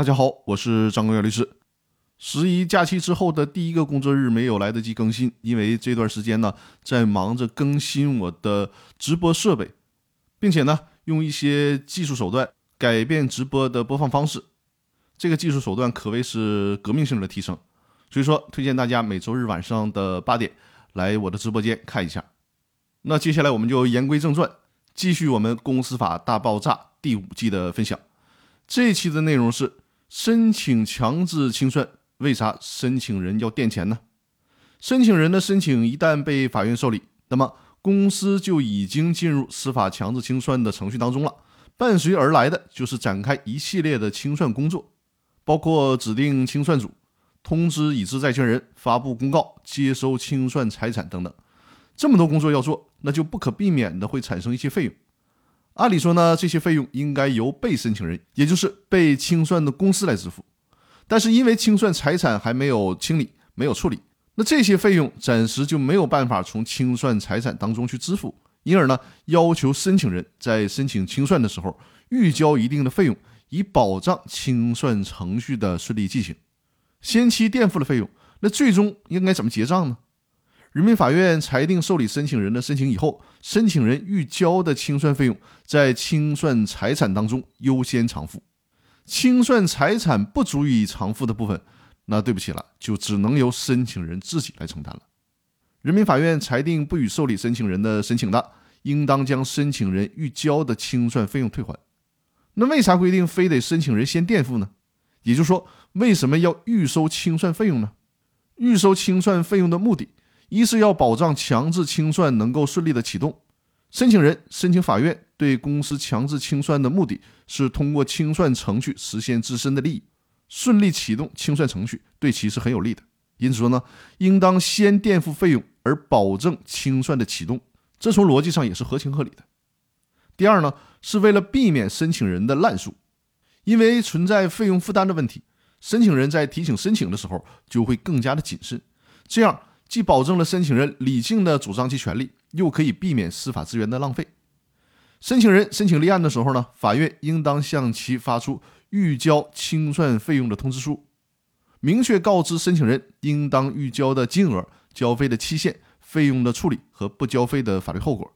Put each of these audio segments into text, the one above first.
大家好，我是张国元律师。十一假期之后的第一个工作日没有来得及更新，因为这段时间呢在忙着更新我的直播设备，并且呢用一些技术手段改变直播的播放方式。这个技术手段可谓是革命性的提升，所以说推荐大家每周日晚上的八点来我的直播间看一下。那接下来我们就言归正传，继续我们《公司法大爆炸》第五季的分享。这一期的内容是申请强制清算，为啥申请人要垫钱呢？申请人的申请一旦被法院受理，那么公司就已经进入司法强制清算的程序当中了，伴随而来的就是展开一系列的清算工作。包括指定清算组、通知已知债权人、发布公告、接收清算财产等等，这么多工作要做，那就不可避免的会产生一些费用。按理说呢，这些费用应该由被申请人，也就是被清算的公司来支付。但是因为清算财产还没有清理、没有处理，那这些费用暂时就没有办法从清算财产当中去支付，因而呢，要求申请人在申请清算的时候预交一定的费用。以保障清算程序的顺利进行，先期垫付了费用，那最终应该怎么结账呢？人民法院裁定受理申请人的申请以后，申请人预交的清算费用在清算财产当中优先偿付，清算财产不足以偿付的部分，那对不起了，就只能由申请人自己来承担了。人民法院裁定不予受理申请人的申请的，应当将申请人预交的清算费用退还。那为啥规定非得申请人先垫付呢？也就是说，为什么要预收清算费用呢？预收清算费用的目的，一是要保障强制清算能够顺利的启动。申请人申请法院对公司强制清算的目的是通过清算程序实现自身的利益，顺利启动清算程序对其是很有利的。因此说呢，应当先垫付费用而保证清算的启动，这从逻辑上也是合情合理的。第二呢，是为了避免申请人的滥诉，因为存在费用负担的问题，申请人在提请申请的时候就会更加的谨慎。这样既保证了申请人理性的主张其权利，又可以避免司法资源的浪费。申请人申请立案的时候呢，法院应当向其发出预交清算费用的通知书，明确告知申请人应当预交的金额、交费的期限、费用的处理和不交费的法律后果。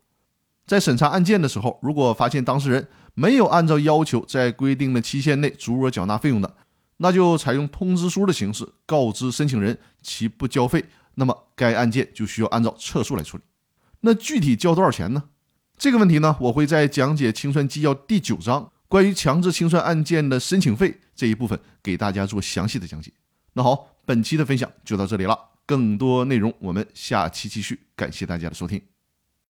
在审查案件的时候，如果发现当事人没有按照要求在规定的期限内足额缴纳费用的，那就采用通知书的形式告知申请人其不交费，那么该案件就需要按照撤诉来处理。那具体交多少钱呢？这个问题呢，我会在讲解清算纪要第九章关于强制清算案件的申请费这一部分给大家做详细的讲解。那好，本期的分享就到这里了，更多内容我们下期继续，感谢大家的收听。